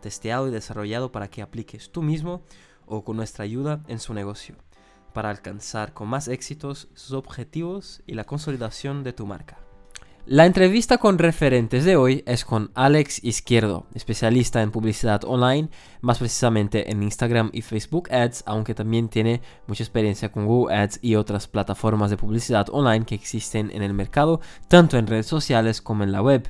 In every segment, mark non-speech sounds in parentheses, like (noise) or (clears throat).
testeado y desarrollado para que apliques tú mismo o con nuestra ayuda en su negocio, para alcanzar con más éxitos sus objetivos y la consolidación de tu marca. La entrevista con referentes de hoy es con Alex Izquierdo, especialista en publicidad online, más precisamente en Instagram y Facebook Ads, aunque también tiene mucha experiencia con Google Ads y otras plataformas de publicidad online que existen en el mercado, tanto en redes sociales como en la web.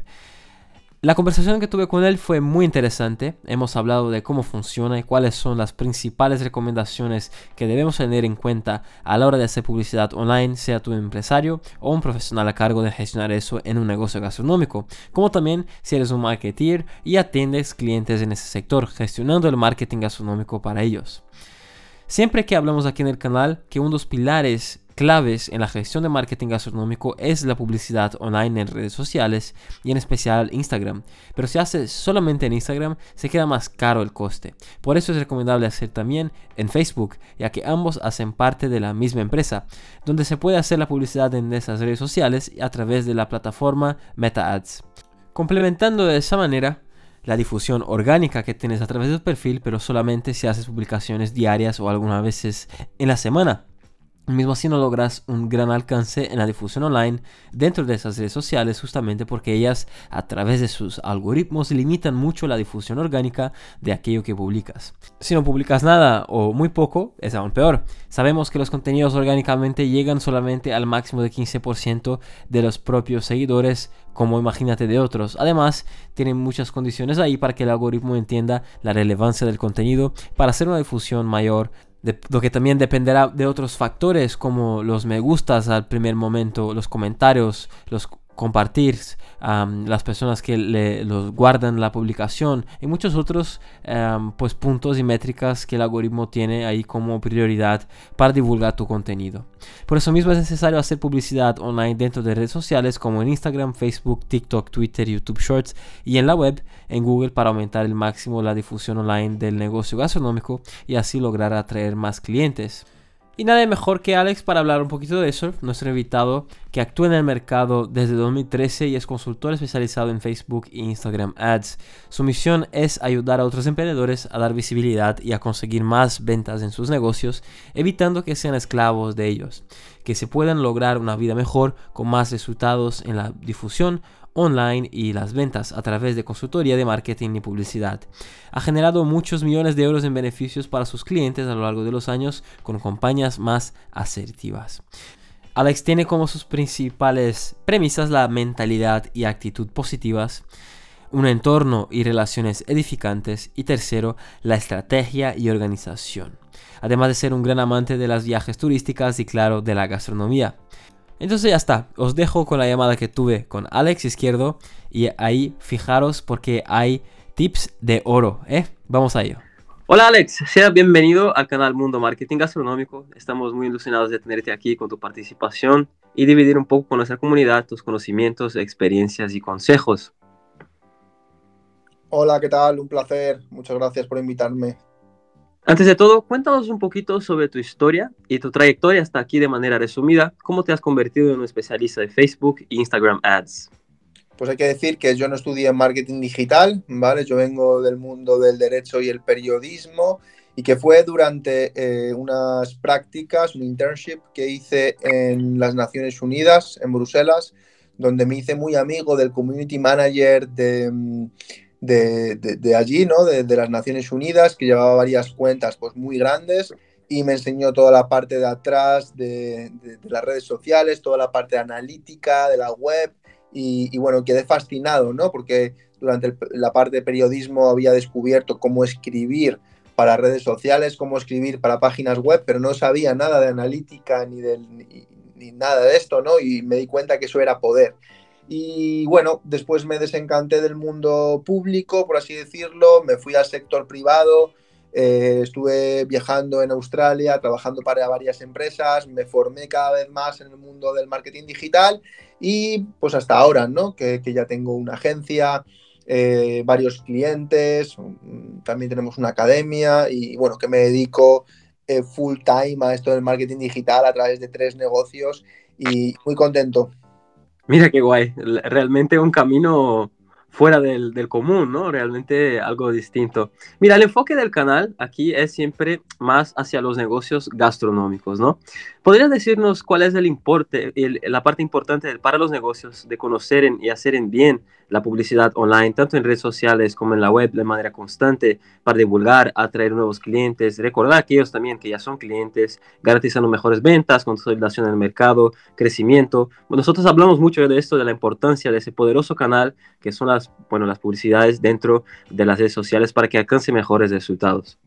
La conversación que tuve con él fue muy interesante. Hemos hablado de cómo funciona y cuáles son las principales recomendaciones que debemos tener en cuenta a la hora de hacer publicidad online, sea tu empresario o un profesional a cargo de gestionar eso en un negocio gastronómico, como también si eres un marketeer y atiendes clientes en ese sector, gestionando el marketing gastronómico para ellos. Siempre que hablamos aquí en el canal que uno de los pilares claves en la gestión de marketing gastronómico es la publicidad online en redes sociales y en especial Instagram. Pero si haces solamente en Instagram, se queda más caro el coste. Por eso es recomendable hacer también en Facebook, ya que ambos hacen parte de la misma empresa, donde se puede hacer la publicidad en esas redes sociales a través de la plataforma Meta Ads. Complementando de esa manera, la difusión orgánica que tienes a través del perfil, pero solamente si haces publicaciones diarias o algunas veces en la semana. Mismo así no logras un gran alcance en la difusión online dentro de esas redes sociales justamente porque ellas a través de sus algoritmos limitan mucho la difusión orgánica de aquello que publicas. Si no publicas nada o muy poco, es aún peor. Sabemos que los contenidos orgánicamente llegan solamente al máximo de 15% de los propios seguidores como imagínate de otros. Además, tienen muchas condiciones ahí para que el algoritmo entienda la relevancia del contenido para hacer una difusión mayor lo que también dependerá de otros factores como los me gustas al primer momento, los comentarios, los compartir, las personas que los guardan la publicación y muchos otros pues puntos y métricas que el algoritmo tiene ahí como prioridad para divulgar tu contenido. Por eso mismo es necesario hacer publicidad online dentro de redes sociales como en Instagram, Facebook, TikTok, Twitter, YouTube Shorts y en la web en Google para aumentar el máximo la difusión online del negocio gastronómico y así lograr atraer más clientes. Y nadie mejor que Alex para hablar un poquito de eso, nuestro invitado que actúa en el mercado desde 2013 y es consultor especializado en Facebook e Instagram Ads. Su misión es ayudar a otros emprendedores a dar visibilidad y a conseguir más ventas en sus negocios, evitando que sean esclavos de ellos, que se puedan lograr una vida mejor con más resultados en la difusión online y las ventas a través de consultoría de marketing y publicidad. Ha generado muchos millones de euros en beneficios para sus clientes a lo largo de los años con compañías más asertivas. Alex tiene como sus principales premisas la mentalidad y actitud positivas, un entorno y relaciones edificantes y tercero, la estrategia y organización. Además de ser un gran amante de las viajes turísticas y claro, de la gastronomía. Entonces ya está, os dejo con la llamada que tuve con Alex Izquierdo y ahí fijaros porque hay tips de oro, ¿eh? Vamos a ello. Hola Alex, sea bienvenido al canal Mundo Marketing Gastronómico. Estamos muy ilusionados de tenerte aquí con tu participación y dividir un poco con nuestra comunidad tus conocimientos, experiencias y consejos. Hola, ¿qué tal? Un placer. Muchas gracias por invitarme. Antes de todo, cuéntanos un poquito sobre tu historia y tu trayectoria hasta aquí de manera resumida. ¿Cómo te has convertido en un especialista de Facebook e Instagram Ads? Pues hay que decir que yo no estudié marketing digital, ¿vale? Yo vengo del mundo del derecho y el periodismo y que fue durante eh, unas prácticas, un internship que hice en las Naciones Unidas, en Bruselas, donde me hice muy amigo del community manager de mm, de, allí, ¿no? De, las Naciones Unidas, que llevaba varias cuentas pues, muy grandes y me enseñó toda la parte de atrás de, las redes sociales, toda la parte analítica de la web y, bueno, quedé fascinado, ¿no? Porque durante la parte de periodismo había descubierto cómo escribir para redes sociales, cómo escribir para páginas web, pero no sabía nada de analítica ni, de, ni nada de esto, ¿no? Y me di cuenta que eso era poder. Y bueno, después me desencanté del mundo público, por así decirlo, me fui al sector privado, eh, estuve viajando en Australia, trabajando para varias empresas, me formé cada vez más en el mundo del marketing digital y pues hasta ahora, ¿no? Que, ya tengo una agencia, eh, varios clientes, también tenemos una academia y bueno, que me dedico eh, full time a esto del marketing digital a través de tres negocios y muy contento. Mira qué guay, realmente un camino fuera del, del, común, ¿no? Realmente algo distinto. Mira, el enfoque del canal aquí es siempre más hacia los negocios gastronómicos, ¿no? ¿Podrías decirnos cuál es el importe, la parte importante para los negocios de conocer y hacer en bien la publicidad online, tanto en redes sociales como en la web, de manera constante, para divulgar, atraer nuevos clientes, recordar a aquellos también que ya son clientes, garantizando mejores ventas, consolidación en el mercado, crecimiento. nosotros hablamos mucho de esto, de la importancia de ese poderoso canal que son las, bueno, las publicidades dentro de las redes sociales para que alcance mejores resultados.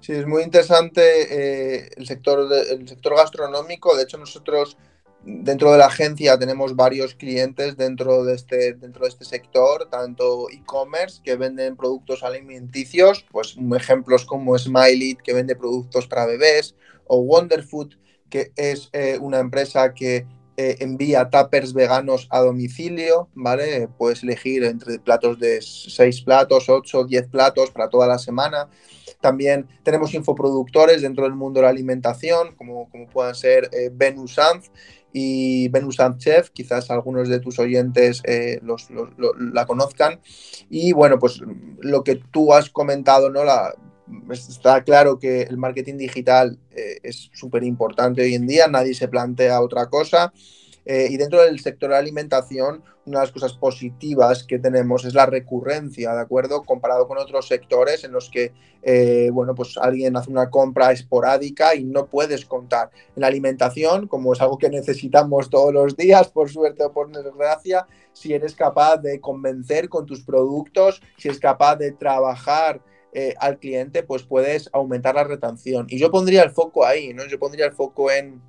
Sí, es muy interesante eh, el, sector el sector gastronómico. De hecho, nosotros dentro de la agencia tenemos varios clientes dentro de este, dentro de este sector, tanto e-commerce que venden productos alimenticios, pues ejemplos como Smiley que vende productos para bebés, o Wonderfood que es eh, una empresa que eh, envía tuppers veganos a domicilio, ¿vale? Puedes elegir entre platos de 6 platos, 8, 10 platos para toda la semana. También tenemos infoproductores dentro del mundo de la alimentación, como, como puedan ser eh, y Venus Chef, quizás algunos de tus oyentes eh, los, la conozcan. Y bueno, pues lo que tú has comentado, ¿no? La, está claro que el marketing digital eh, es súper importante hoy en día, nadie se plantea otra cosa. Eh, y dentro del sector de alimentación, una de las cosas positivas que tenemos es la recurrencia, ¿de acuerdo? Comparado con otros sectores en los que, eh, bueno, pues alguien hace una compra esporádica y no puedes contar. En la alimentación, como es algo que necesitamos todos los días, por suerte o por desgracia, si eres capaz de convencer con tus productos, si es capaz de trabajar eh, al cliente, pues puedes aumentar la retención. Y yo pondría el foco ahí, ¿no? Yo pondría el foco en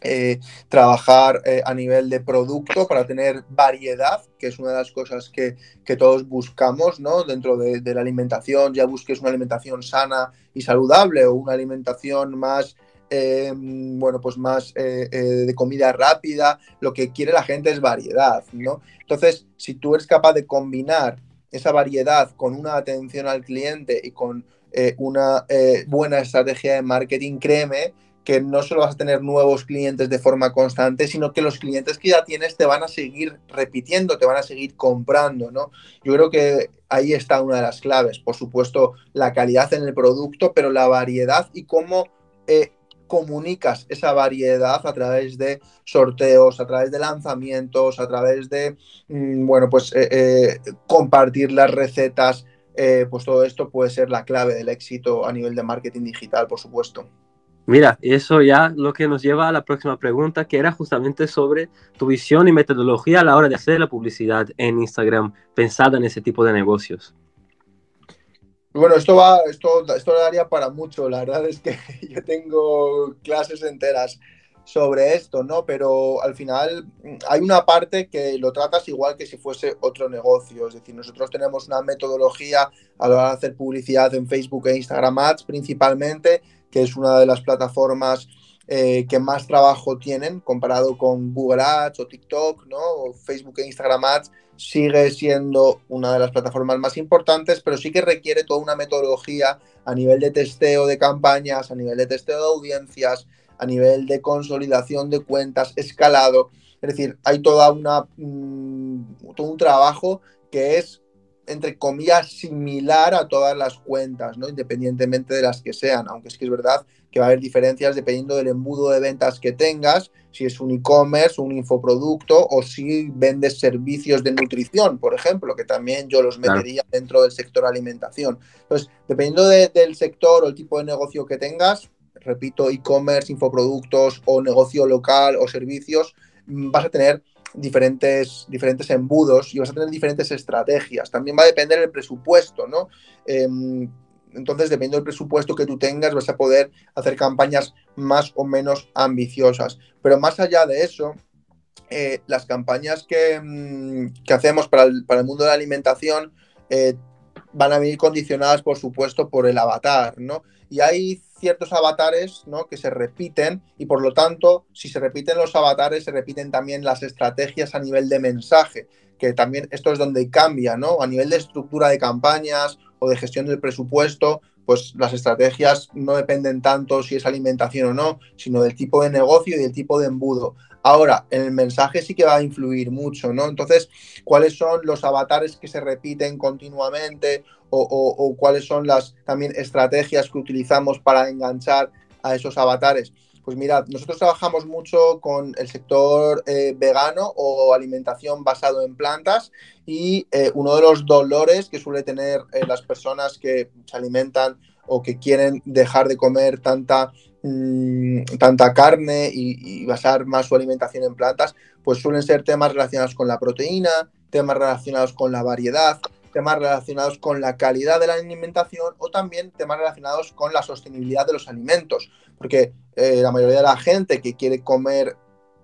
eh, trabajar eh, a nivel de producto para tener variedad, que es una de las cosas que, todos buscamos ¿no? dentro de, la alimentación, ya busques una alimentación sana y saludable o una alimentación más, bueno, pues más de comida rápida, lo que quiere la gente es variedad, ¿no? Entonces, si tú eres capaz de combinar esa variedad con una atención al cliente y con una buena estrategia de marketing, créeme que no solo vas a tener nuevos clientes de forma constante, sino que los clientes que ya tienes te van a seguir repitiendo, te van a seguir comprando, ¿no? Yo creo que ahí está una de las claves. Por supuesto, la calidad en el producto, pero la variedad y cómo eh, comunicas esa variedad a través de sorteos, a través de lanzamientos, a través de, mm, bueno, pues eh, eh, compartir las recetas. pues todo esto puede ser la clave del éxito a nivel de marketing digital, por supuesto. Mira, eso ya lo que nos lleva a la próxima pregunta, que era justamente sobre tu visión y metodología a la hora de hacer la publicidad en Instagram pensada en ese tipo de negocios. Bueno, esto va, esto, esto daría para mucho. La verdad es que (laughs) yo tengo clases enteras sobre esto, ¿no? Pero al final hay una parte que lo tratas igual que si fuese otro negocio. Es decir, nosotros tenemos una metodología a la hora de hacer publicidad en Facebook e Instagram Ads principalmente que es una de las plataformas eh, que más trabajo tienen comparado con Google Ads o TikTok, ¿no? Facebook e Instagram Ads, sigue siendo una de las plataformas más importantes, pero sí que requiere toda una metodología a nivel de testeo de campañas, a nivel de testeo de audiencias, a nivel de consolidación de cuentas, escalado. Es decir, hay toda una, mm, todo un trabajo que es entre comillas, similar a todas las cuentas, ¿no? Independientemente de las que sean, aunque es que es verdad que va a haber diferencias dependiendo del embudo de ventas que tengas, si es un e-commerce, un infoproducto o si vendes servicios de nutrición, por ejemplo, que también yo los metería dentro del sector alimentación. Entonces, dependiendo del sector o el tipo de negocio que tengas, repito, e-commerce, infoproductos o negocio local o servicios, mm, vas a tener diferentes, diferentes embudos y vas a tener diferentes estrategias. También va a depender del presupuesto, ¿no? Em, entonces, dependiendo del presupuesto que tú tengas, vas a poder hacer campañas más o menos ambiciosas. Pero más allá de eso, eh, las campañas que, mm, que hacemos para el, para el, mundo de la alimentación eh, van a venir condicionadas, por supuesto, por el avatar, ¿no? Y hay ciertos avatares ¿no? que se repiten y por lo tanto, si se repiten los avatares, se repiten también las estrategias a nivel de mensaje, que también esto es donde cambia, ¿no? A nivel de estructura de campañas o de gestión del presupuesto, pues las estrategias no dependen tanto si es alimentación o no, sino del tipo de negocio y del tipo de embudo. Ahora, el mensaje sí que va a influir mucho, ¿no? Entonces, ¿cuáles son los avatares que se repiten continuamente o, cuáles son las también estrategias que utilizamos para enganchar a esos avatares? Pues mirad, nosotros trabajamos mucho con el sector eh, vegano o alimentación basado en plantas y eh, uno de los dolores que suele tener eh, las personas que se alimentan o que quieren dejar de comer tanta Mm, tanta carne y, basar más su alimentación en plantas, pues suelen ser temas relacionados con la proteína, temas relacionados con la variedad, temas relacionados con la calidad de la alimentación o también temas relacionados con la sostenibilidad de los alimentos, porque eh, la mayoría de la gente que quiere comer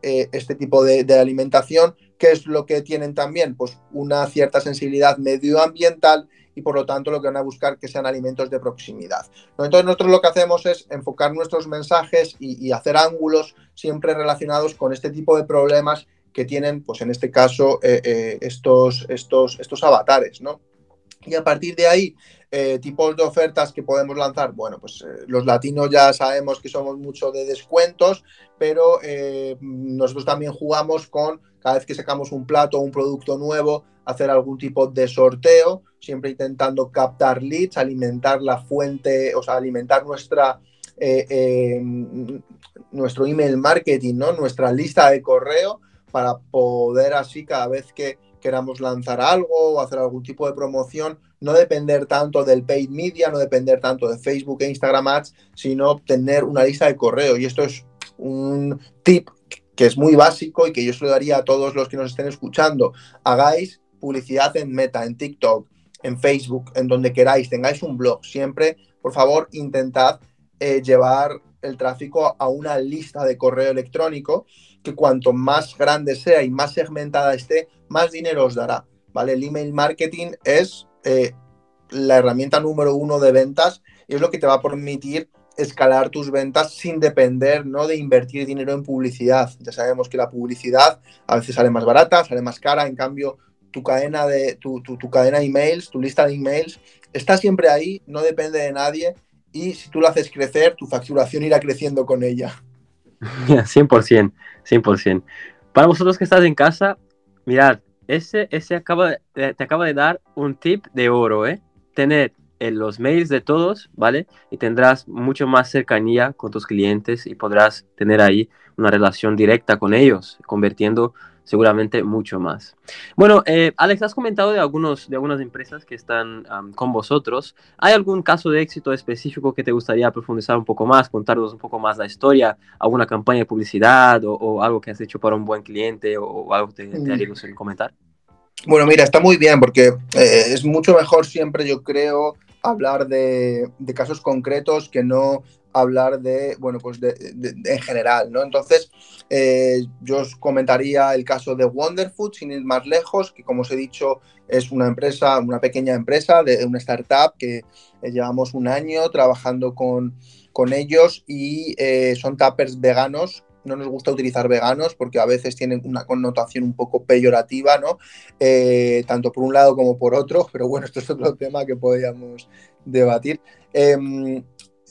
eh, este tipo de, de, alimentación, ¿qué es lo que tienen también? Pues una cierta sensibilidad medioambiental y por lo tanto lo que van a buscar que sean alimentos de proximidad. Entonces nosotros lo que hacemos es enfocar nuestros mensajes y, hacer ángulos siempre relacionados con este tipo de problemas que tienen, pues en este caso, eh, eh, estos, estos, estos avatares, ¿no? Y a partir de ahí, eh, tipos de ofertas que podemos lanzar, bueno, pues los latinos ya sabemos que somos mucho de descuentos, pero nosotros también jugamos con cada vez que sacamos un plato o un producto nuevo, hacer algún tipo de sorteo, siempre intentando captar leads, alimentar la fuente, o sea, alimentar nuestra, eh, eh, nuestro email marketing, ¿no? nuestra lista de correo para poder así cada vez que queramos lanzar algo o hacer algún tipo de promoción, no depender tanto del paid media, no depender tanto de Facebook e Instagram ads, sino tener una lista de correo. Y esto es un tip que es muy básico y que yo se lo daría a todos los que nos estén escuchando. Hagáis publicidad en Meta, en TikTok, en Facebook, en donde queráis, tengáis un blog, siempre, por favor, intentad eh, llevar el tráfico a una lista de correo electrónico que cuanto más grande sea y más segmentada esté, más dinero os dará. ¿vale? El email marketing es eh, la herramienta número uno de ventas y es lo que te va a permitir escalar tus ventas sin depender ¿no? de invertir dinero en publicidad. Ya sabemos que la publicidad a veces sale más barata, sale más cara, en cambio tu cadena de tu, tu, cadena de emails, tu lista de emails, está siempre ahí, no depende de nadie y si tú lo haces crecer, tu facturación irá creciendo con ella. (laughs) 100%, 100%. Para vosotros que estás en casa, mirad, ese, ese acaba te acaba de dar un tip de oro, ¿eh? Tener en los mails de todos, ¿vale? Y tendrás mucho más cercanía con tus clientes y podrás tener ahí una relación directa con ellos, convirtiendo seguramente mucho más. Bueno, eh, Alex, has comentado de, algunos, de algunas empresas que están con vosotros. ¿Hay algún caso de éxito específico que te gustaría profundizar un poco más, contarnos un poco más la historia, alguna campaña de publicidad o, algo que has hecho para un buen cliente o, algo que te, te haría mm. comentar? Bueno, mira, está muy bien porque eh, es mucho mejor siempre, yo creo, hablar de, de, casos concretos que no hablar de, bueno, pues de, en general, ¿no? Entonces, eh, yo os comentaría el caso de Wonderfood, sin ir más lejos, que como os he dicho, es una empresa, una pequeña empresa, de una startup que eh, llevamos un año trabajando con, con ellos y eh, son tappers veganos no nos gusta utilizar veganos porque a veces tienen una connotación un poco peyorativa, ¿no? tanto por un lado como por otro, (laughs) pero bueno, esto es otro tema que podríamos debatir. Em,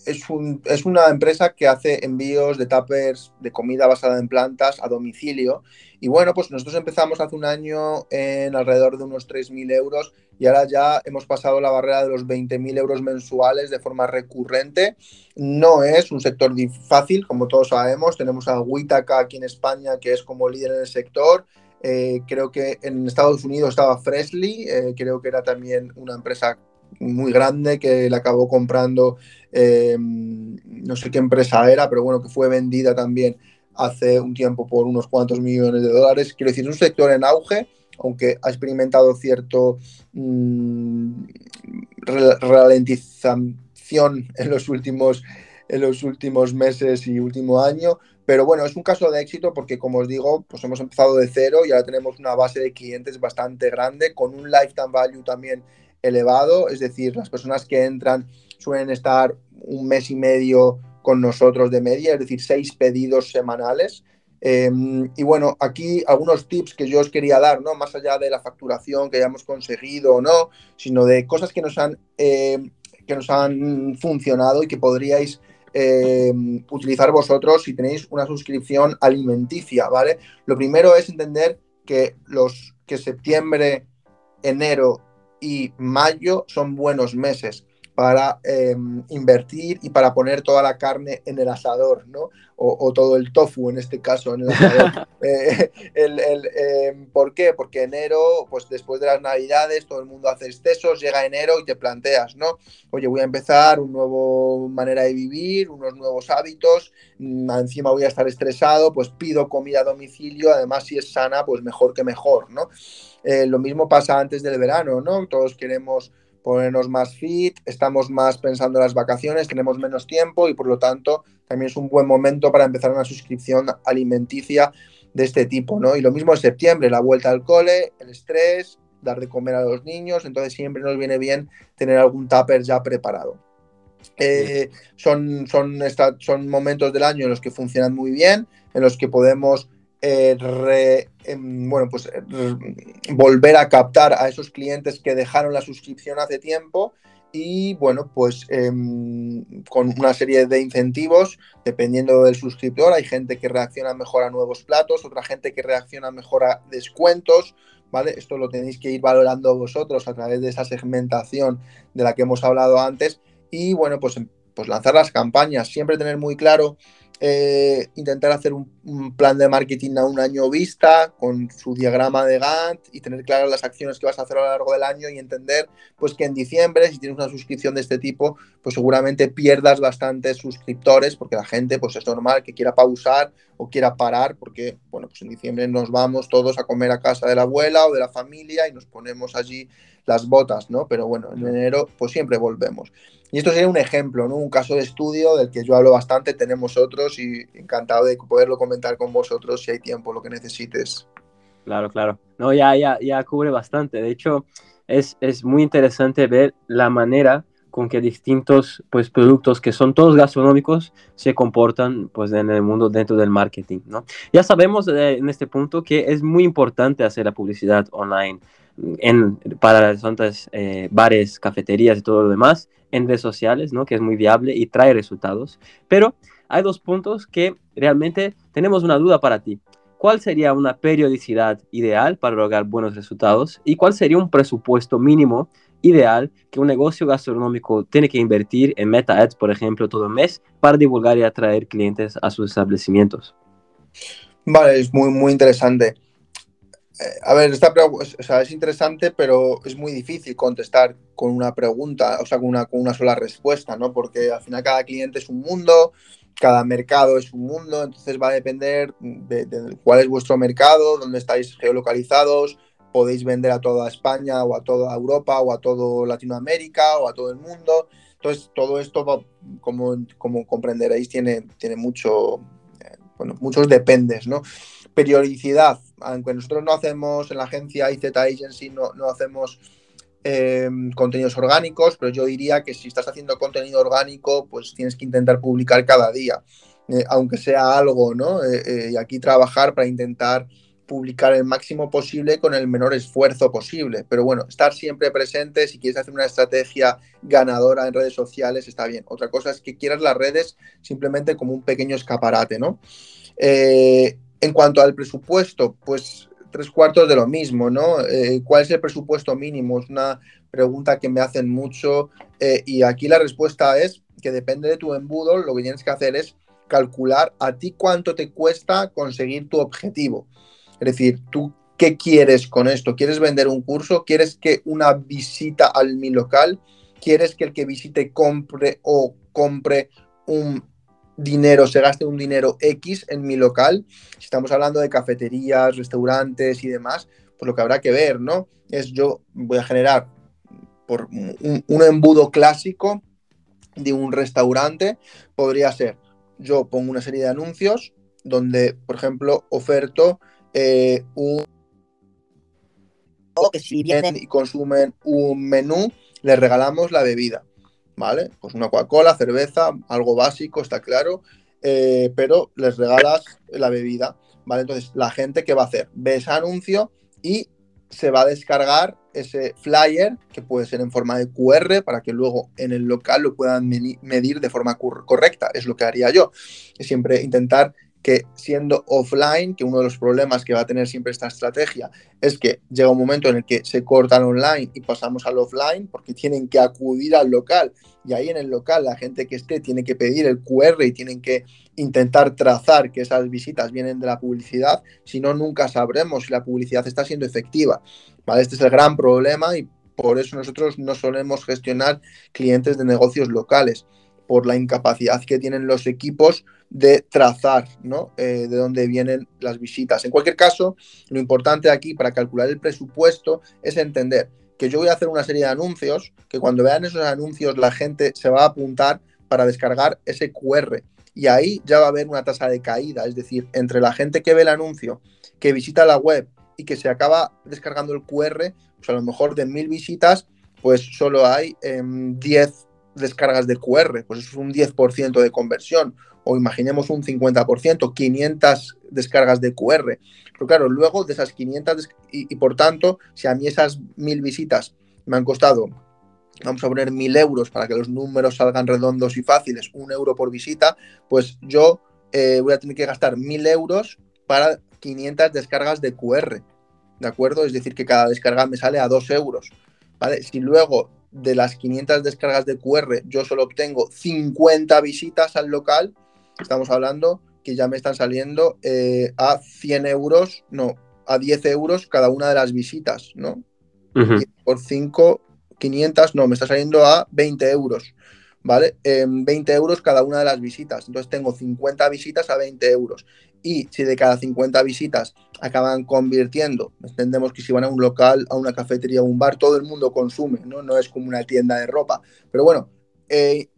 es, una empresa que hace envíos de tuppers de comida basada en plantas a domicilio. Y bueno, pues nosotros empezamos hace un año en alrededor de unos 3.000 euros y ahora ya hemos pasado la barrera de los 20.000 euros mensuales de forma recurrente. No es un sector fácil, como todos sabemos. Tenemos a Witaka aquí en España, que es como líder en el sector. Eh, creo que en Estados Unidos estaba Freshly, eh, creo que era también una empresa muy grande que la acabó comprando, eh, no sé qué empresa era, pero bueno, que fue vendida también hace un tiempo por unos cuantos millones de dólares. Quiero decir, es un sector en auge, aunque ha experimentado cierto mm, ralentización en los últimos en los últimos meses y último año. Pero bueno, es un caso de éxito porque, como os digo, pues hemos empezado de cero y ahora tenemos una base de clientes bastante grande con un lifetime value también elevado. Es decir, las personas que entran suelen estar un mes y medio con nosotros de media, es decir, seis pedidos semanales. Em, y bueno, aquí algunos tips que yo os quería dar, ¿no? Más allá de la facturación que hayamos conseguido o no, sino de cosas que nos han, em, que nos han funcionado y que podríais em, utilizar vosotros si tenéis una suscripción alimenticia, ¿vale? Lo primero es entender que los que septiembre, enero y mayo son buenos meses para em, invertir y para poner toda la carne en el asador, ¿no? O, todo el tofu en este caso en el asador. (laughs) Eh, el, em, ¿Por qué? Porque enero, pues después de las navidades, todo el mundo hace excesos, llega enero y te planteas, ¿no? Oye, voy a empezar una nueva manera de vivir, unos nuevos hábitos, mm, encima voy a estar estresado, pues pido comida a domicilio, además si es sana, pues mejor que mejor, ¿no? Eh, lo mismo pasa antes del verano, ¿no? Todos queremos ponernos más fit, estamos más pensando en las vacaciones, tenemos menos tiempo y por lo tanto también es un buen momento para empezar una suscripción alimenticia de este tipo, ¿no? Y lo mismo en septiembre, la vuelta al cole, el estrés, dar de comer a los niños, entonces siempre nos viene bien tener algún tupper ya preparado. Eh, son, son, son momentos del año en los que funcionan muy bien, en los que podemos eh, em, bueno, pues, eh, volver a captar a esos clientes que dejaron la suscripción hace tiempo y bueno, pues em, con una serie de incentivos, dependiendo del suscriptor, hay gente que reacciona mejor a nuevos platos, otra gente que reacciona mejor a descuentos, ¿vale? Esto lo tenéis que ir valorando vosotros a través de esa segmentación de la que hemos hablado antes y bueno, pues, pues lanzar las campañas, siempre tener muy claro eh, intentar hacer un, plan de marketing a un año vista con su diagrama de Gantt y tener claras las acciones que vas a hacer a lo largo del año y entender pues que en diciembre si tienes una suscripción de este tipo pues seguramente pierdas bastantes suscriptores porque la gente pues es normal que quiera pausar o quiera parar porque bueno pues en diciembre nos vamos todos a comer a casa de la abuela o de la familia y nos ponemos allí las botas, ¿no? Pero bueno, en enero pues siempre volvemos. Y esto sería un ejemplo, ¿no? Un caso de estudio del que yo hablo bastante, tenemos otros y encantado de poderlo comentar con vosotros si hay tiempo, lo que necesites. Claro, claro. No, ya, ya, ya cubre bastante. De hecho, es, es muy interesante ver la manera con que distintos pues, productos que son todos gastronómicos se comportan pues, en el mundo dentro del marketing. ¿no? Ya sabemos eh, en este punto que es muy importante hacer la publicidad online en, para las otras eh, bares, cafeterías y todo lo demás en redes sociales, ¿no? que es muy viable y trae resultados. Pero hay dos puntos que realmente tenemos una duda para ti. ¿Cuál sería una periodicidad ideal para lograr buenos resultados? ¿Y cuál sería un presupuesto mínimo ideal que un negocio gastronómico tiene que invertir en Meta Ads, por ejemplo, todo el mes para divulgar y atraer clientes a sus establecimientos? Vale, es muy, muy interesante. A ver, esta es interesante, pero es muy difícil contestar con una pregunta, o sea, con una, con una sola respuesta, ¿no? Porque al final cada cliente es un mundo, cada mercado es un mundo, entonces va a depender de, cuál es vuestro mercado, dónde estáis geolocalizados, podéis vender a toda España o a toda Europa o a toda Latinoamérica o a todo el mundo. Entonces, todo esto, como, como comprenderéis, tiene, tiene mucho, eh, bueno, muchos dependes, ¿no? Periodicidad, aunque nosotros no hacemos en la agencia IZ Agency, no, no hacemos eh, contenidos orgánicos, pero yo diría que si estás haciendo contenido orgánico, pues tienes que intentar publicar cada día, eh, aunque sea algo, ¿no? y aquí trabajar para intentar publicar el máximo posible con el menor esfuerzo posible. Pero bueno, estar siempre presente, si quieres hacer una estrategia ganadora en redes sociales, está bien. Otra cosa es que quieras las redes simplemente como un pequeño escaparate, ¿no? Eh, en cuanto al presupuesto, pues tres cuartos de lo mismo, ¿no? Eh, ¿Cuál es el presupuesto mínimo? Es una pregunta que me hacen mucho eh, y aquí la respuesta es que depende de tu embudo, lo que tienes que hacer es calcular a ti cuánto te cuesta conseguir tu objetivo. Es decir, tú qué quieres con esto? ¿Quieres vender un curso? ¿Quieres que una visita al mi local? ¿Quieres que el que visite compre o compre un dinero, se gaste un dinero X en mi local? Si estamos hablando de cafeterías, restaurantes y demás, pues lo que habrá que ver, ¿no? Es yo voy a generar por un, embudo clásico de un restaurante podría ser, yo pongo una serie de anuncios donde, por ejemplo, oferto eh, un... que si vienen y consumen un menú, les regalamos la bebida, ¿vale? Pues una Coca-Cola, cerveza, algo básico, está claro, eh, pero les regalas la bebida, ¿vale? Entonces, la gente, ¿qué va a hacer? Ve ese anuncio y se va a descargar ese flyer, que puede ser en forma de QR, para que luego en el local lo puedan medir de forma correcta. Es lo que haría yo. Siempre intentar que siendo offline, que uno de los problemas que va a tener siempre esta estrategia es que llega un momento en el que se cortan online y pasamos al offline porque tienen que acudir al local y ahí en el local la gente que esté tiene que pedir el QR y tienen que intentar trazar que esas visitas vienen de la publicidad, si no nunca sabremos si la publicidad está siendo efectiva. ¿vale? Este es el gran problema y por eso nosotros no solemos gestionar clientes de negocios locales por la incapacidad que tienen los equipos de trazar ¿no? Eh, de dónde vienen las visitas. En cualquier caso, lo importante aquí para calcular el presupuesto es entender que yo voy a hacer una serie de anuncios, que cuando vean esos anuncios la gente se va a apuntar para descargar ese QR y ahí ya va a haber una tasa de caída, es decir, entre la gente que ve el anuncio, que visita la web y que se acaba descargando el QR, pues a lo mejor de mil visitas, pues solo hay 10 em, descargas de QR, pues es un 10% de conversión, o imaginemos un 50%, 500 descargas de QR. Pero claro, luego de esas 500, y, y por tanto, si a mí esas 1000 visitas me han costado, vamos a poner 1000 euros para que los números salgan redondos y fáciles, un euro por visita, pues yo eh, voy a tener que gastar 1000 euros para 500 descargas de QR. ¿De acuerdo? Es decir, que cada descarga me sale a 2 euros. ¿Vale? Si luego de las 500 descargas de QR yo solo obtengo 50 visitas al local, estamos hablando que ya me están saliendo eh, a 100 euros, no, a 10 euros cada una de las visitas, ¿no? por 5, 500, no, me está saliendo a 20 euros, ¿vale? 20 euros cada una de las visitas. Entonces tengo 50 visitas a 20 euros y si de cada 50 visitas acaban convirtiendo, entendemos que si van a un local, a una cafetería o un bar, todo el mundo consume, ¿no? No es como una tienda de ropa. Pero bueno, eh,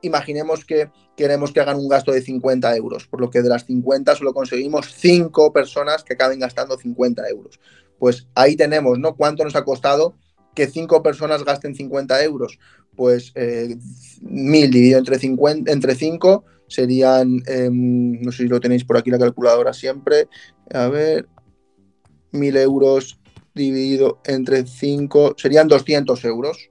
imaginemos que queremos que hagan un gasto de 50 euros, por lo que de las 50 solo conseguimos 5 personas que acaben gastando 50 euros. Pues ahí tenemos, ¿no? ¿Cuánto nos ha costado que 5 personas gasten 50 euros? Pues eh, 1000 dividido entre, 50, entre 5 serían, em, no sé si lo tenéis por aquí la calculadora siempre, a ver, 1000 euros dividido entre 5, serían 200 euros,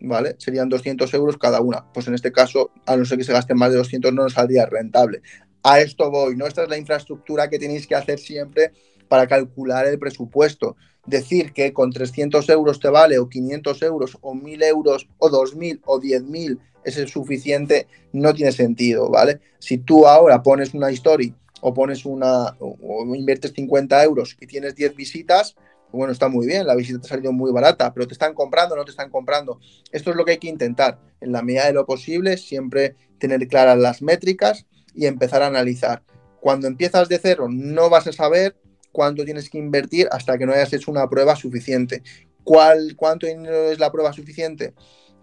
¿vale? Serían 200 euros cada una. Pues en este caso, a no ser que se gasten más de 200, no nos saldría rentable. A esto voy, ¿no? Esta es la infraestructura que tenéis que hacer siempre para calcular el presupuesto. Decir que con 300 euros te vale, o 500 euros, o 1000 euros, o 2000, o 10.000 es suficiente, no tiene sentido, ¿vale? Si tú ahora pones una story o pones una, o inviertes 50 euros y tienes 10 visitas, bueno, está muy bien, la visita te ha salido muy barata, pero te están comprando no te están comprando. Esto es lo que hay que intentar, en la medida de lo posible, siempre tener claras las métricas y empezar a analizar. Cuando empiezas de cero, no vas a saber cuánto tienes que invertir hasta que no hayas hecho una prueba suficiente. ¿Cuál, ¿Cuánto dinero es la prueba suficiente?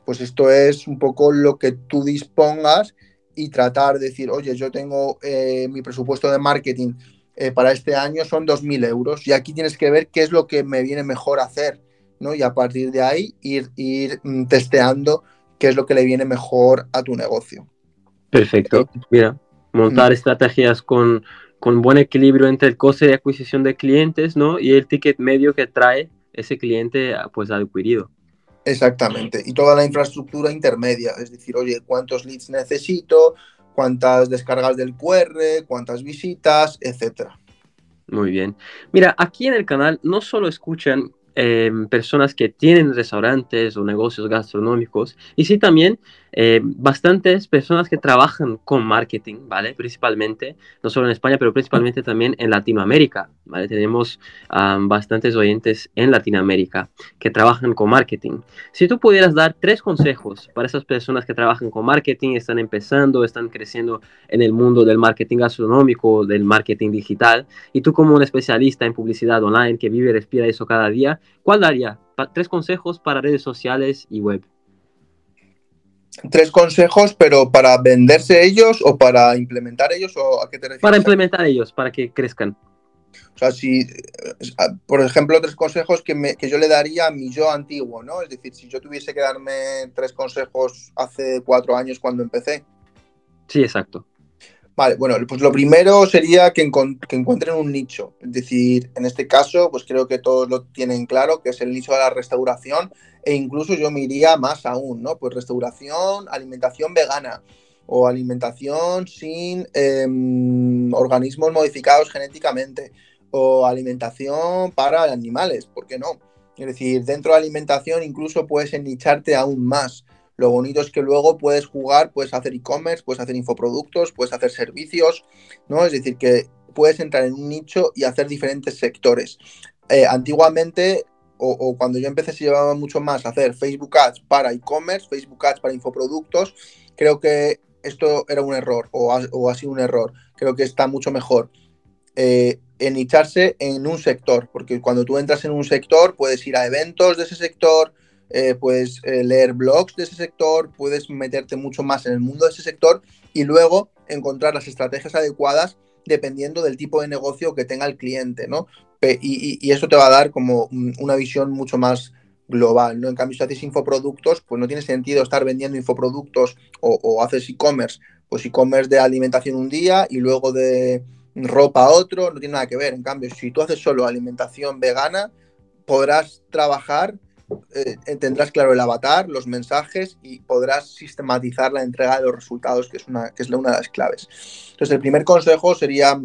pues esto es un poco lo que tú dispongas y tratar de decir, oye, yo tengo eh, mi presupuesto de marketing eh, para este año son 2.000 euros y aquí tienes que ver qué es lo que me viene mejor hacer, ¿no? Y a partir de ahí ir, ir mm, testeando qué es lo que le viene mejor a tu negocio. Perfecto. Mira, montar mm. estrategias con, con buen equilibrio entre el coste de adquisición de clientes, ¿no? Y el ticket medio que trae ese cliente pues adquirido. Exactamente. Y toda la infraestructura intermedia, es decir, oye, ¿cuántos leads necesito? ¿Cuántas descargas del QR? ¿Cuántas visitas? Etcétera. Muy bien. Mira, aquí en el canal no solo escuchan Em, personas que tienen restaurantes o negocios gastronómicos y sí también eh, bastantes personas que trabajan con marketing, ¿vale? Principalmente, no solo en España, pero principalmente también en Latinoamérica, ¿vale? Tenemos bastantes oyentes en Latinoamérica que trabajan con marketing. Si tú pudieras dar tres consejos para esas personas que trabajan con marketing, están empezando, están creciendo en el mundo del marketing gastronómico, del marketing digital, y tú como un especialista en publicidad online que vive y respira eso cada día, ¿cuál daría? tres consejos para redes sociales y web. tres consejos, pero para venderse ellos o para implementar ellos o a qué te refieres? Para implementar ellos, para que crezcan. O sea, si, eh, por ejemplo, tres consejos que, me, que yo le daría a mi yo antiguo, ¿no? Es decir, si yo tuviese que darme tres consejos hace cuatro años cuando empecé. Sí, exacto. Vale, bueno, pues lo primero sería que, encuentren un nicho. Es decir, en este caso, pues creo que todos lo tienen claro, que es el nicho de la restauración, e incluso yo me iría más aún, ¿no? Pues restauración, alimentación vegana o alimentación sin em, organismos modificados genéticamente o alimentación para animales, ¿por qué no? Es decir, dentro de alimentación incluso puedes ennicharte aún más. Lo bonito es que luego puedes jugar, puedes hacer e-commerce, puedes hacer infoproductos, puedes hacer servicios, ¿no? Es decir, que puedes entrar en un nicho y hacer diferentes sectores. Eh, antiguamente, o, cuando yo empecé, se llevaba mucho más hacer Facebook Ads para e-commerce, Facebook Ads para infoproductos. Creo que esto era un error o ha, sido un error. Creo que está mucho mejor eh, nicharse en un sector, porque cuando tú entras en un sector puedes ir a eventos de ese sector, eh, puedes eh, leer blogs de ese sector, puedes meterte mucho más en el mundo de ese sector y luego encontrar las estrategias adecuadas dependiendo del tipo de negocio que tenga el cliente, ¿no? Y, eso te va a dar como una visión mucho más global, ¿no? En cambio, si haces infoproductos, pues no tiene sentido estar vendiendo infoproductos o, o haces e-commerce, pues e-commerce de alimentación un día y luego de ropa otro, no tiene nada que ver. En cambio, si tú haces solo alimentación vegana, podrás trabajar eh, tendrás claro el avatar, los mensajes y podrás sistematizar la entrega de los resultados, que es una, que es una de las claves. Entonces, el primer consejo sería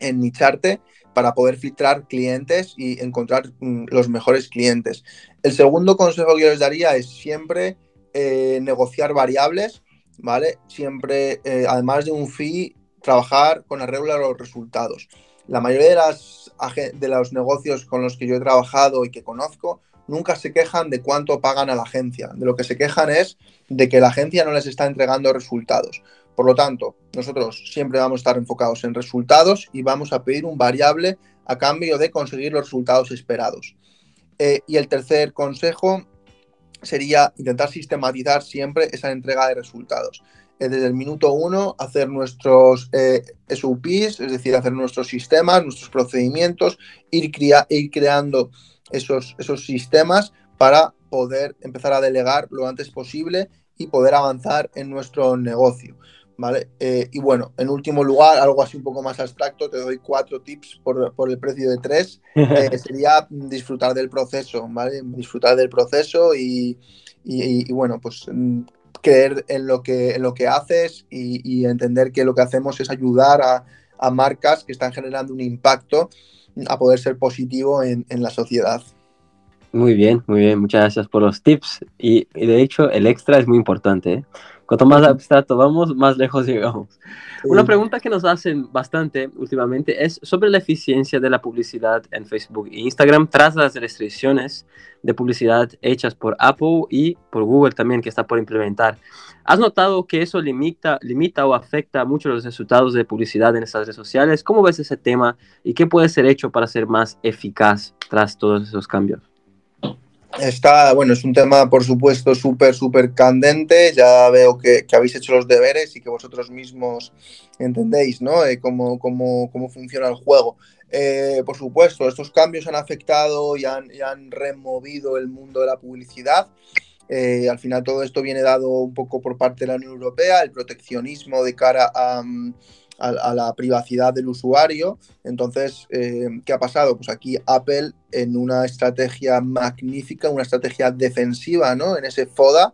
nicharte para poder filtrar clientes y encontrar mm, los mejores clientes. El segundo consejo que yo les daría es siempre eh, negociar variables, ¿vale? Siempre, eh, además de un fee, trabajar con arreglo a los resultados. La mayoría de, las, de los negocios con los que yo he trabajado y que conozco nunca se quejan de cuánto pagan a la agencia. De lo que se quejan es de que la agencia no les está entregando resultados. Por lo tanto, nosotros siempre vamos a estar enfocados en resultados y vamos a pedir un variable a cambio de conseguir los resultados esperados. Eh, y el tercer consejo sería intentar sistematizar siempre esa entrega de resultados. Eh, desde el minuto uno, hacer nuestros eh, SUPs, es decir, hacer nuestros sistemas, nuestros procedimientos, ir, ir creando esos, esos sistemas para poder empezar a delegar lo antes posible y poder avanzar en nuestro negocio. ¿Vale? Eh, y bueno, en último lugar, algo así un poco más abstracto, te doy cuatro tips por, el precio de tres. (laughs) Eh, sería disfrutar del proceso, ¿vale? Disfrutar del proceso y, bueno, pues mm, creer en lo que, en lo que haces y, entender que lo que hacemos es ayudar a, a marcas que están generando un impacto a poder ser positivo en, la sociedad. Muy bien, muy bien, muchas gracias por los tips. Y, de hecho, el extra es muy importante. ¿eh? Cuanto más abstracto vamos, más lejos llegamos. Una pregunta que nos hacen bastante últimamente es sobre la eficiencia de la publicidad en Facebook e Instagram tras las restricciones de publicidad hechas por Apple y por Google también que está por implementar. ¿Has notado que eso limita, limita o afecta mucho los resultados de publicidad en estas redes sociales? ¿Cómo ves ese tema y qué puede ser hecho para ser más eficaz tras todos esos cambios? Está, bueno, es un tema, por supuesto, súper, súper candente. Ya veo que, habéis hecho los deberes y que vosotros mismos entendéis, ¿no? Cómo, cómo, cómo, funciona el juego. Eh, por supuesto, estos cambios han afectado y han, y removido el mundo de la publicidad. Eh, al final todo esto viene dado un poco por parte de la Unión Europea, el proteccionismo de cara a, la privacidad del usuario. Entonces, eh, ¿qué ha pasado? Pues aquí Apple en una estrategia magnífica, una estrategia defensiva, ¿no? En ese FODA,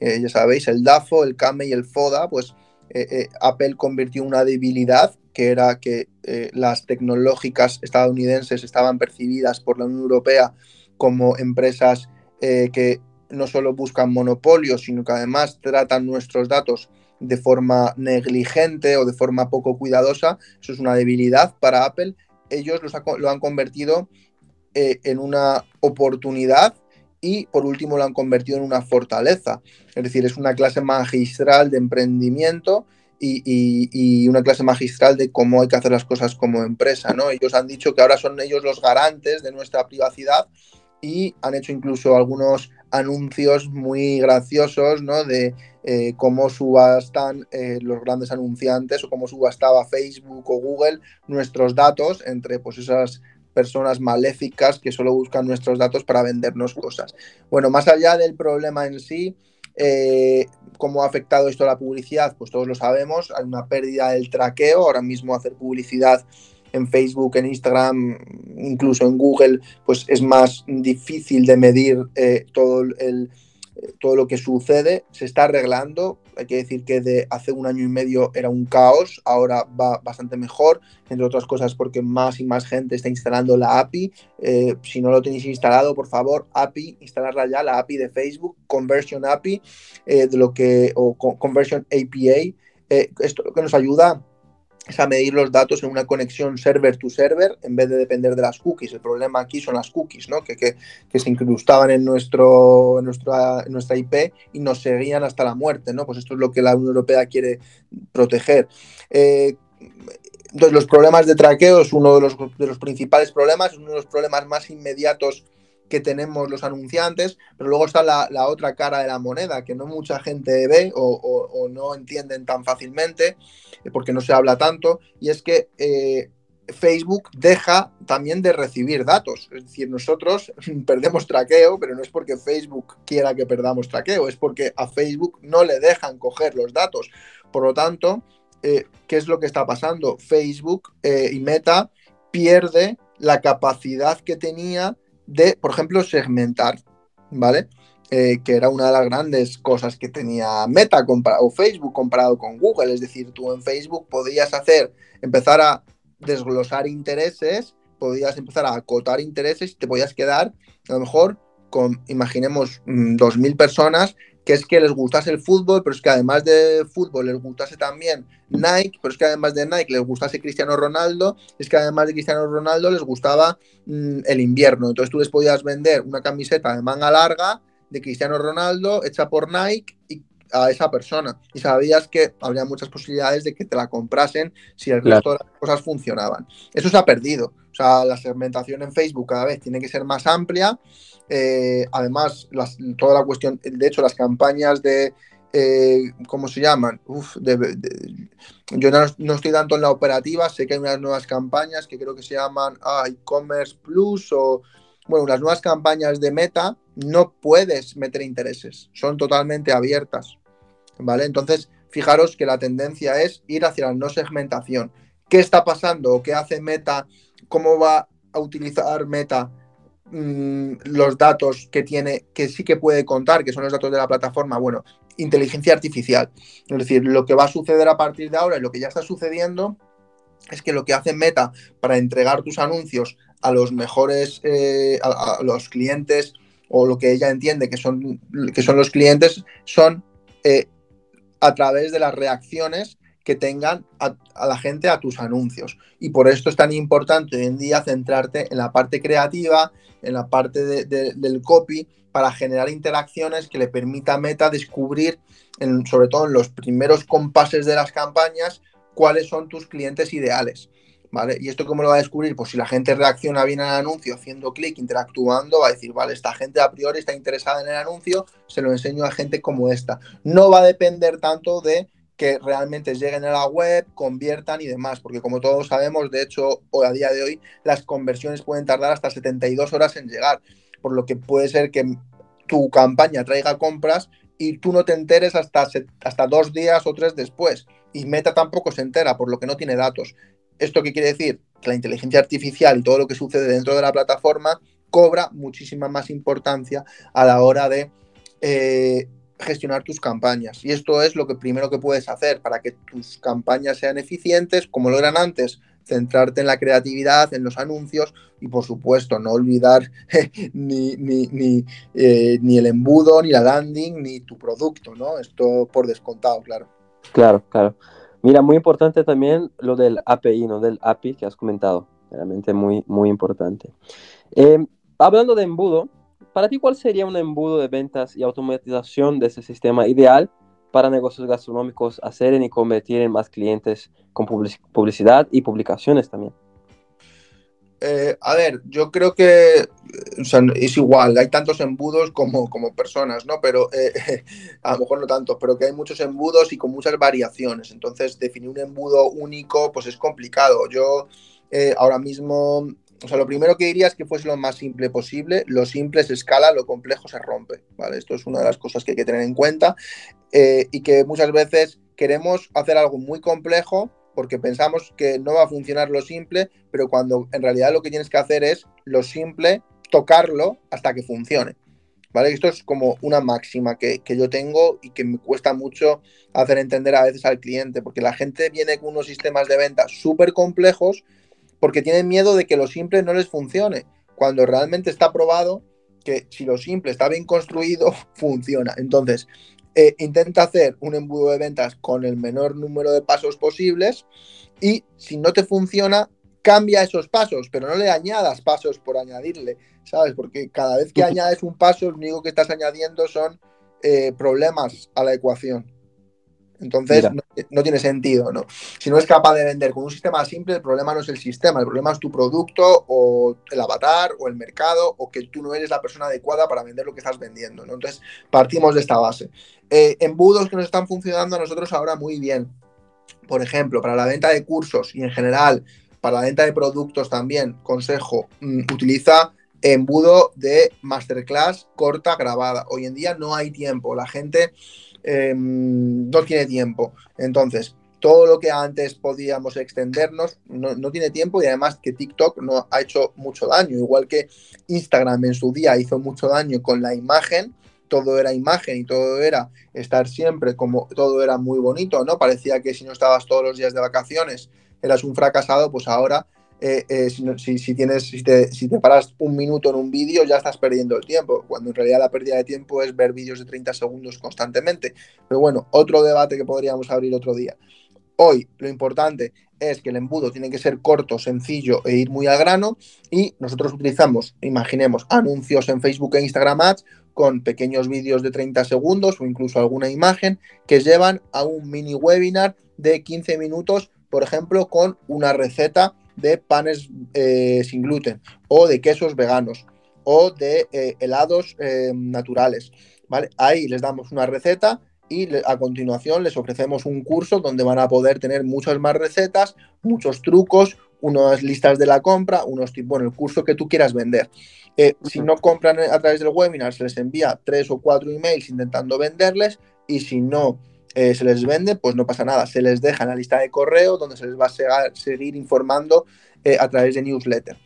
ya sabéis, el DAFO, el CAME y el FODA, pues eh, Apple convirtió una debilidad que era que las tecnológicas estadounidenses estaban percibidas por la Unión Europea como empresas que no solo buscan monopolios, sino que además tratan nuestros datos de forma negligente o de forma poco cuidadosa. Eso es una debilidad para Apple. Ellos lo han convertido eh, en una oportunidad y por último lo han convertido en una fortaleza. Es decir, es una clase magistral de emprendimiento y, una clase magistral de cómo hay que hacer las cosas como empresa. ¿no? Ellos han dicho que ahora son ellos los garantes de nuestra privacidad y han hecho incluso algunos anuncios muy graciosos, ¿no? De eh, cómo subastan eh, los grandes anunciantes o cómo subastaba Facebook o Google nuestros datos entre pues esas personas maléficas que solo buscan nuestros datos para vendernos cosas. Bueno, más allá del problema en sí, eh, ¿cómo ha afectado esto a la publicidad? Pues todos lo sabemos, hay una pérdida del traqueo, ahora mismo hacer publicidad en Facebook, en Instagram, incluso en Google, pues es más difícil de medir todo el todo lo que sucede se está arreglando. Hay que decir que de hace un año y medio era un caos, ahora va bastante mejor, entre otras cosas porque más y más gente está instalando la API. Eh, si no lo tenéis instalado, por favor, API, instalarla ya, la API de Facebook, Conversion API, eh, de lo que, o Conversion API. Eh, esto lo que nos ayuda es a medir los datos en una conexión server to server en vez de depender de las cookies. El problema aquí son las cookies, ¿no? que, que, se incrustaban en, nuestro, en, nuestra, nuestra IP y nos seguían hasta la muerte. ¿no? Pues esto es lo que la Unión Europea quiere proteger. Eh, entonces, los problemas de traqueo es uno de los, de los principales problemas, uno de los problemas más inmediatos que tenemos los anunciantes, pero luego está la, otra cara de la moneda que no mucha gente ve o, no entienden tan fácilmente eh, porque no se habla tanto, y es que eh, Facebook deja también de recibir datos. Es decir, nosotros (laughs) perdemos traqueo, pero no es porque Facebook quiera que perdamos traqueo, es porque a Facebook no le dejan coger los datos. Por lo tanto, eh, ¿qué es lo que está pasando? Facebook y Meta pierde la capacidad que tenía de, por ejemplo, segmentar, ¿vale? Eh, que era una de las grandes cosas que tenía Meta o Facebook comparado con Google. Es decir, tú en Facebook podías hacer, empezar a desglosar intereses, podías empezar a acotar intereses y te podías quedar a lo mejor con, imaginemos, 2.000 mm, personas que es que les gustase el fútbol, pero es que además de fútbol les gustase también Nike, pero es que además de Nike les gustase Cristiano Ronaldo, es que además de Cristiano Ronaldo les gustaba mm, el invierno. Entonces tú les podías vender una camiseta de manga larga de Cristiano Ronaldo hecha por Nike y a esa persona. Y sabías que habría muchas posibilidades de que te la comprasen si el resto de las cosas funcionaban. Eso se ha perdido. O sea, la segmentación en Facebook cada vez tiene que ser más amplia eh, además, toda la cuestión, de hecho, las campañas de, eh, ¿cómo se llaman? yo no, estoy tanto en la operativa, sé que hay unas nuevas campañas que creo que se llaman ah, e-commerce plus o, bueno, las nuevas campañas de meta no puedes meter intereses, son totalmente abiertas, ¿vale? Entonces, fijaros que la tendencia es ir hacia la no segmentación. ¿Qué está pasando? ¿Qué hace Meta? ¿Cómo va a utilizar Meta Mm, los datos que tiene, que sí que puede contar, que son los datos de la plataforma, bueno, inteligencia artificial. Es decir, lo que va a suceder a partir de ahora y lo que ya está sucediendo es que lo que hace Meta para entregar tus anuncios a los mejores, eh, a, los clientes o lo que ella entiende que son, que son los clientes, son eh, a través de las reacciones que tengan a, la gente a tus anuncios. Y por esto es tan importante hoy en día centrarte en la parte creativa, en la parte del copy, para generar interacciones que le permita a Meta descubrir, sobre todo en los primeros compases de las campañas, cuáles son tus clientes ideales. ¿Vale? ¿Y esto cómo lo va a descubrir? Pues si la gente reacciona bien al anuncio haciendo clic, interactuando, va a decir, vale, esta gente a priori está interesada en el anuncio, se lo enseño a gente como esta. No va a depender tanto de que realmente lleguen a la web, conviertan y demás, porque como todos sabemos, de hecho, hoy, a día de hoy, las conversiones pueden tardar hasta 72 horas en llegar, por lo que puede ser que tu campaña traiga compras y tú no te enteres hasta, hasta dos días o tres después. Y Meta tampoco se entera, por lo que no tiene datos. ¿Esto qué quiere decir? Que la inteligencia artificial y todo lo que sucede dentro de la plataforma cobra muchísima más importancia a la hora de eh, gestionar tus campañas. Y esto es lo que primero que puedes hacer para que tus campañas sean eficientes, como lo eran antes, centrarte en la creatividad, en los anuncios y por supuesto no olvidar (laughs) ni, ni, eh, ni, el embudo, ni la landing, ni tu producto, ¿no? Esto por descontado, claro. Claro, claro. Mira, muy importante también lo del API, ¿no? Del API que has comentado. Realmente muy, muy importante. Eh, hablando de embudo, para ti, ¿cuál sería un embudo de ventas y automatización de ese sistema ideal para negocios gastronómicos hacer y convertir en más clientes con publicidad y publicaciones también? Eh, a ver, yo creo que es igual, hay tantos embudos como, como personas, ¿no? Pero eh, (laughs) a lo mejor no tantos, pero que hay muchos embudos y con muchas variaciones. Entonces, definir un embudo único, pues es complicado. Yo eh, ahora mismo o sea, lo primero que diría es que fuese lo más simple posible. Lo simple se escala, lo complejo se rompe, ¿vale? Esto es una de las cosas que hay que tener en cuenta eh, y que muchas veces queremos hacer algo muy complejo porque pensamos que no va a funcionar lo simple, pero cuando en realidad lo que tienes que hacer es lo simple, tocarlo hasta que funcione. ¿Vale? Esto es como una máxima que, que, yo tengo y que me cuesta mucho hacer entender a veces al cliente, porque la gente viene con unos sistemas de venta súper complejos porque tienen miedo de que lo simple no les funcione, cuando realmente está probado que si lo simple está bien construido, (laughs) funciona. Entonces, eh, intenta hacer un embudo de ventas con el menor número de pasos posibles y si no te funciona, cambia esos pasos, pero no le añadas pasos por añadirle, ¿sabes? Porque cada vez que añades un paso, lo único que estás añadiendo son eh, problemas a la ecuación. Entonces no, tiene sentido, ¿no? Si no es capaz de vender con un sistema simple, el problema no es el sistema, el problema es tu producto o el avatar o el mercado o que tú no eres la persona adecuada para vender lo que estás vendiendo, ¿no? Entonces partimos de esta base. Eh, embudos que nos están funcionando a nosotros ahora muy bien. Por ejemplo, para la venta de cursos y en general para la venta de productos también, consejo, mm, utiliza embudo de masterclass corta grabada. Hoy en día no hay tiempo, la gente Em, no tiene tiempo. Entonces, todo lo que antes podíamos extendernos no, tiene tiempo y además que TikTok no ha hecho mucho daño, igual que Instagram en su día hizo mucho daño con la imagen, todo era imagen y todo era estar siempre como todo era muy bonito, ¿no? Parecía que si no estabas todos los días de vacaciones eras un fracasado, pues ahora eh, eh, si, tienes, si te, si te paras un minuto en un vídeo ya estás perdiendo el tiempo, cuando en realidad la pérdida de tiempo es ver vídeos de 30 segundos constantemente. Pero bueno, otro debate que podríamos abrir otro día. Hoy lo importante es que el embudo tiene que ser corto, sencillo e ir muy al grano y nosotros utilizamos, imaginemos, anuncios en Facebook e Instagram Ads con pequeños vídeos de 30 segundos o incluso alguna imagen que llevan a un mini webinar de 15 minutos, por ejemplo, con una receta de panes eh, sin gluten o de quesos veganos o de eh, helados eh, naturales. ¿vale? Ahí les damos una receta y a continuación les ofrecemos un curso donde van a poder tener muchas más recetas, muchos trucos, unas listas de la compra, unos tipos, bueno, el curso que tú quieras vender. si no compran a través del webinar, se les envía tres o cuatro emails intentando venderles y si no eh, se les vende, pues no pasa nada. Se les deja en la lista de correo donde se les va a seguir informando eh, a través de newsletter.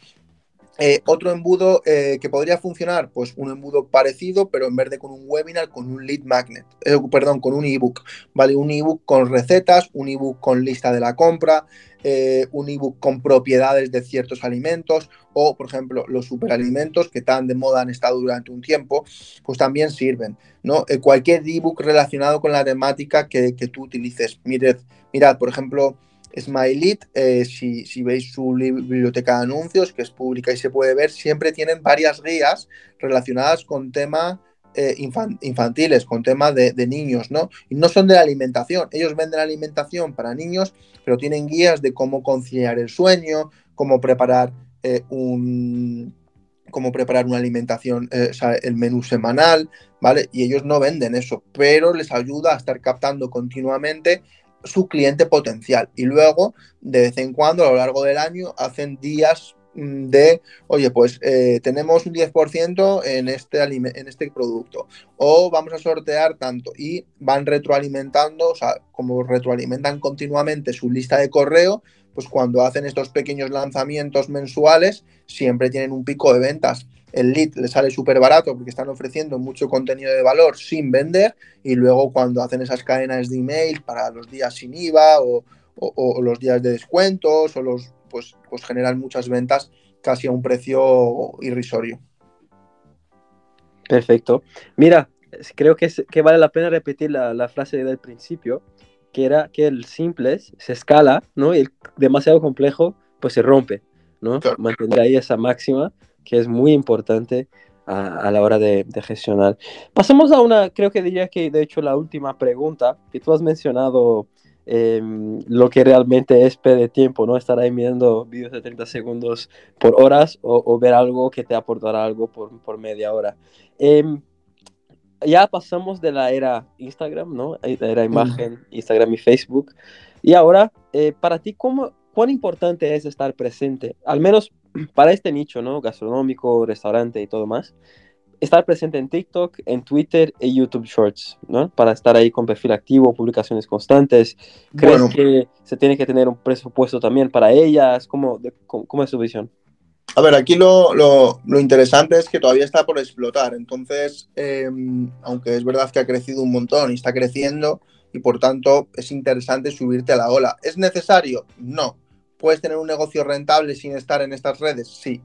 Eh, otro embudo que podría funcionar, pues un embudo parecido, pero en vez de con un webinar, con un lead magnet, perdón, con un ebook, ¿vale? Un ebook con recetas, un ebook con lista de la compra, eh, un ebook con propiedades de ciertos alimentos o, por ejemplo, los superalimentos que tan de moda han estado durante un tiempo, pues también sirven. ¿no? Eh, cualquier ebook relacionado con la temática que, tú utilices. Mirad, mirad, por ejemplo, Smileit, eh, si, veis su biblioteca de anuncios, que es pública y se puede ver, siempre tienen varias guías relacionadas con tema eh, infantiles, con temas de, niños, ¿no? Y no son de la alimentación. Ellos venden alimentación para niños, pero tienen guías de cómo conciliar el sueño, cómo preparar eh, un cómo preparar una alimentación, el menú semanal, ¿vale? Y ellos no venden eso, pero les ayuda a estar captando continuamente su cliente potencial. Y luego, de vez en cuando, a lo largo del año, hacen días Mm, de, oye, pues eh, tenemos un 10% en este, en este producto o vamos a sortear tanto y van retroalimentando, o sea, como retroalimentan continuamente su lista de correo, pues cuando hacen estos pequeños lanzamientos mensuales, siempre tienen un pico de ventas. El lead les sale súper barato porque están ofreciendo mucho contenido de valor sin vender y luego cuando hacen esas cadenas de email para los días sin IVA o, los días de descuentos o los pues, pues generan muchas ventas casi a un precio irrisorio. Perfecto. Mira, creo que, que vale la pena repetir la, frase del principio, que era que el simple se escala, ¿no? Y el demasiado complejo, pues se rompe, ¿no? Mantener ahí esa máxima, que es muy importante a, la hora de, de, gestionar. Pasamos a una, creo que diría que de hecho la última pregunta, que tú has mencionado em, lo que realmente es perder tiempo, ¿no? Estar ahí mirando vídeos de 30 segundos por horas o, ver algo que te aportará algo por, por media hora. Em, ya pasamos de la era Instagram, ¿no? La era imagen, Instagram y Facebook. Y ahora, eh, para ti, ¿cómo, ¿cuán importante es estar presente? Al menos (clears throat) para este nicho, ¿no? Gastronómico, restaurante y todo más. Estar presente en TikTok, en Twitter y YouTube Shorts, ¿no? Para estar ahí con perfil activo, publicaciones constantes. ¿Crees que se tiene que tener un presupuesto también para ellas? ¿Cómo, cómo, es su visión? A ver, aquí lo, lo, interesante es que todavía está por explotar. Entonces, em, aunque es verdad que ha crecido un montón y está creciendo, y por tanto es interesante subirte a la ola. ¿Es necesario? No. ¿Puedes tener un negocio rentable sin estar en estas redes? Sí.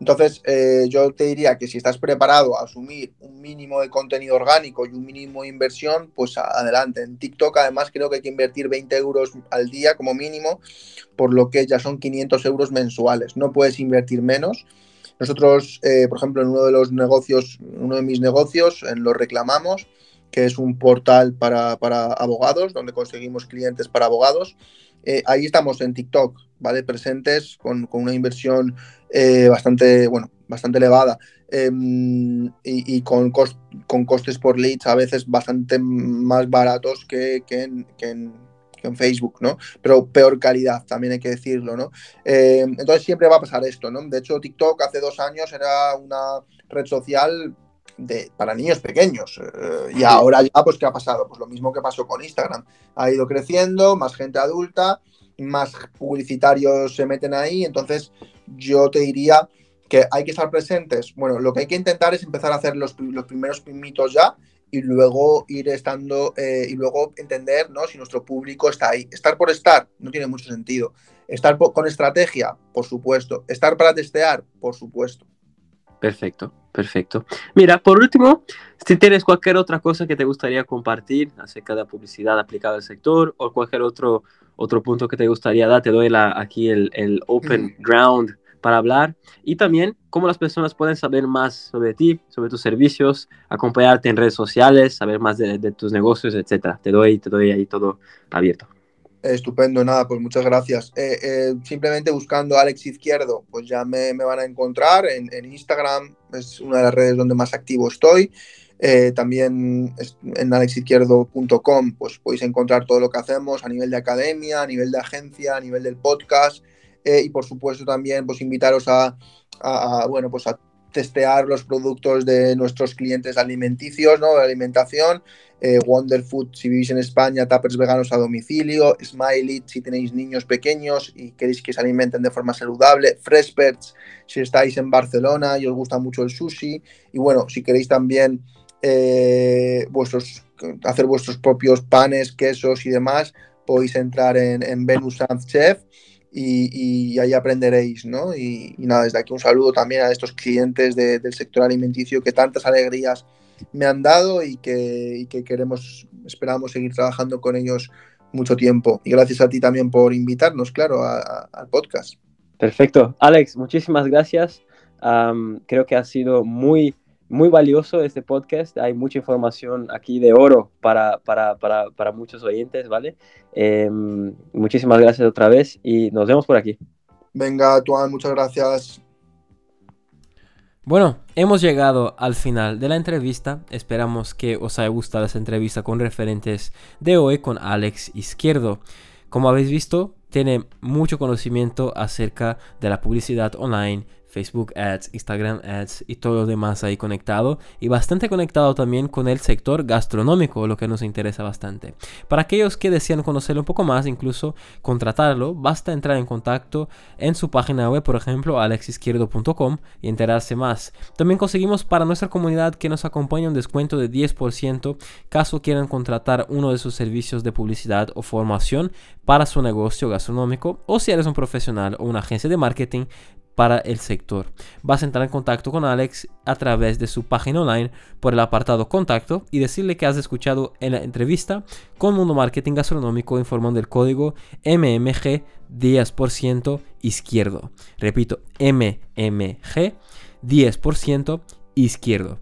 Entonces, eh, yo te diría que si estás preparado a asumir un mínimo de contenido orgánico y un mínimo de inversión, pues adelante. En TikTok, además, creo que hay que invertir 20 euros al día como mínimo, por lo que ya son 500 euros mensuales. No puedes invertir menos. Nosotros, eh, por ejemplo, en uno de los negocios, uno de mis negocios, en lo reclamamos, que es un portal para, abogados, donde conseguimos clientes para abogados. Eh, ahí estamos en TikTok, ¿vale? Presentes con, una inversión eh, bastante, bueno, bastante elevada em, y, con, con costes por leads a veces bastante más baratos que, en, en, Facebook, ¿no? Pero peor calidad, también hay que decirlo, ¿no? Em, entonces siempre va a pasar esto, ¿no? De hecho, TikTok hace dos años era una red social para niños pequeños. Eh, y ahora ya, pues, ¿qué ha pasado? Pues lo mismo que pasó con Instagram. Ha ido creciendo, más gente adulta, más publicitarios se meten ahí. Entonces, yo te diría que hay que estar presentes. Bueno, lo que hay que intentar es empezar a hacer los, primeros pimitos ya y luego ir estando eh, y luego entender ¿no? si nuestro público está ahí. Estar por estar no tiene mucho sentido. Estar con estrategia, por supuesto. Estar para testear, por supuesto. Perfecto, perfecto. Mira, por último, si tienes cualquier otra cosa que te gustaría compartir acerca de la publicidad aplicada al sector o cualquier otro, otro punto que te gustaría dar, te doy la, aquí el, el open ground para hablar y también cómo las personas pueden saber más sobre ti, sobre tus servicios, acompañarte en redes sociales, saber más de, de tus negocios, etcétera. Te doy, te doy ahí todo abierto. Estupendo, nada, pues muchas gracias. Eh, eh, simplemente buscando Alex Izquierdo, pues ya me, van a encontrar en, Instagram, es una de las redes donde más activo estoy. Eh, también en alexizquierdo.com pues podéis encontrar todo lo que hacemos a nivel de academia, a nivel de agencia, a nivel del podcast y por supuesto también pues invitaros a, a, bueno pues a testear los productos de nuestros clientes alimenticios, ¿no? De alimentación eh, Wonder Food si vivís en España, tapers veganos a domicilio, Smiley si tenéis niños pequeños y queréis que se alimenten de forma saludable, Freshperts si estáis en Barcelona y os gusta mucho el sushi y bueno, si queréis también eh, hacer vuestros propios panes, quesos y demás, podéis entrar en, en Venus Chef y, ahí aprenderéis, ¿no? Y, nada, desde aquí un saludo también a estos clientes del sector alimenticio que tantas alegrías me han dado y que, queremos, esperamos seguir trabajando con ellos mucho tiempo. Y gracias a ti también por invitarnos, claro, al podcast. Perfecto. Alex, muchísimas gracias. creo que ha sido muy, muy valioso este podcast. Hay mucha información aquí de oro para, para, para, para muchos oyentes, ¿vale? Em, muchísimas gracias otra vez y nos vemos por aquí. Venga, Tuan, muchas gracias. Bueno, hemos llegado al final de la entrevista. Esperamos que os haya gustado esta entrevista con referentes de hoy con Alex Izquierdo. Como habéis visto, tiene mucho conocimiento acerca de la publicidad online, Facebook Ads, Instagram Ads y todo lo demás ahí conectado y bastante conectado también con el sector gastronómico, lo que nos interesa bastante. Para aquellos que desean conocerlo un poco más, incluso contratarlo, basta entrar en contacto en su página web, por ejemplo, alexizquierdo.com y enterarse más. También conseguimos para nuestra comunidad que nos acompaña un descuento de 10% caso quieran contratar uno de sus servicios de publicidad o formación para su negocio gastronómico o si eres un profesional o una agencia de marketing para el sector. Vas a entrar en contacto con Alex a través de su página online por el apartado contacto y decirle que has escuchado en la entrevista con Mundo Marketing Gastronómico informando el código MMG 10% izquierdo. Repito, MMG 10% izquierdo.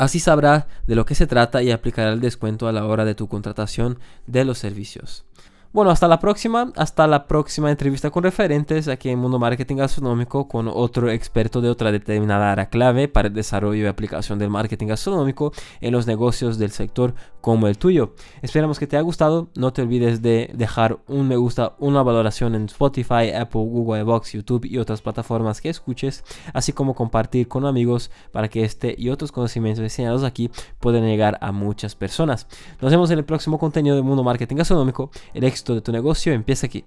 Así sabrá de lo que se trata y aplicará el descuento a la hora de tu contratación de los servicios. Bueno, hasta la próxima, hasta la próxima entrevista con referentes aquí en Mundo Marketing Gastronómico con otro experto de otra determinada área clave para el desarrollo y aplicación del marketing gastronómico en los negocios del sector como el tuyo. Esperamos que te haya gustado, no te olvides de dejar un me gusta, una valoración en Spotify, Apple, Google, Box, YouTube y otras plataformas que escuches, así como compartir con amigos para que este y otros conocimientos enseñados aquí puedan llegar a muchas personas. Nos vemos en el próximo contenido de Mundo Marketing Gastronómico. El de tu negocio empieza aquí.